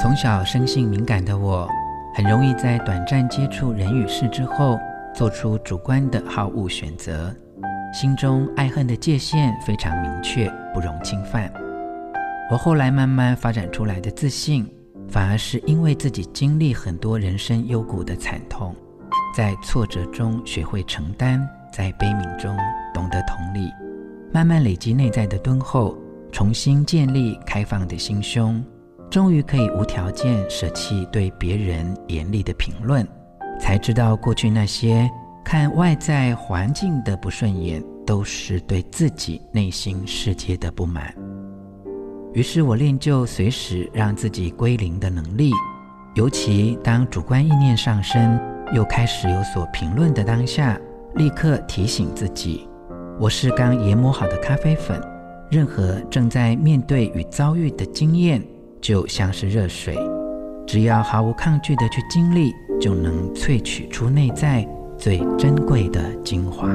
从小生性敏感的我，很容易在短暂接触人与事之后，做出主观的好恶选择，心中爱恨的界限非常明确，不容侵犯。我后来慢慢发展出来的自信，反而是因为自己经历很多人生幽谷的惨痛，在挫折中学会承担，在悲悯中懂得同理，慢慢累积内在的敦厚，重新建立开放的心胸。终于可以无条件舍弃对别人严厉的评论，才知道过去那些看外在环境的不顺眼，都是对自己内心世界的不满。于是我练就随时让自己归零的能力，尤其当主观意念上升，又开始有所评论的当下，立刻提醒自己：我是刚研磨好的咖啡粉，任何正在面对与遭遇的经验。就像是热水，只要毫无抗拒的去经历，就能萃取出内在最珍贵的精华。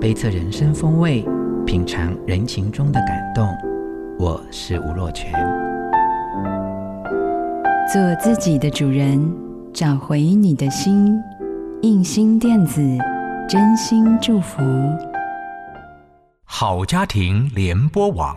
杯测人生风味，品尝人情中的感动。我是吴若泉，做自己的主人，找回你的心。印心电子，真心祝福。好家庭联播网。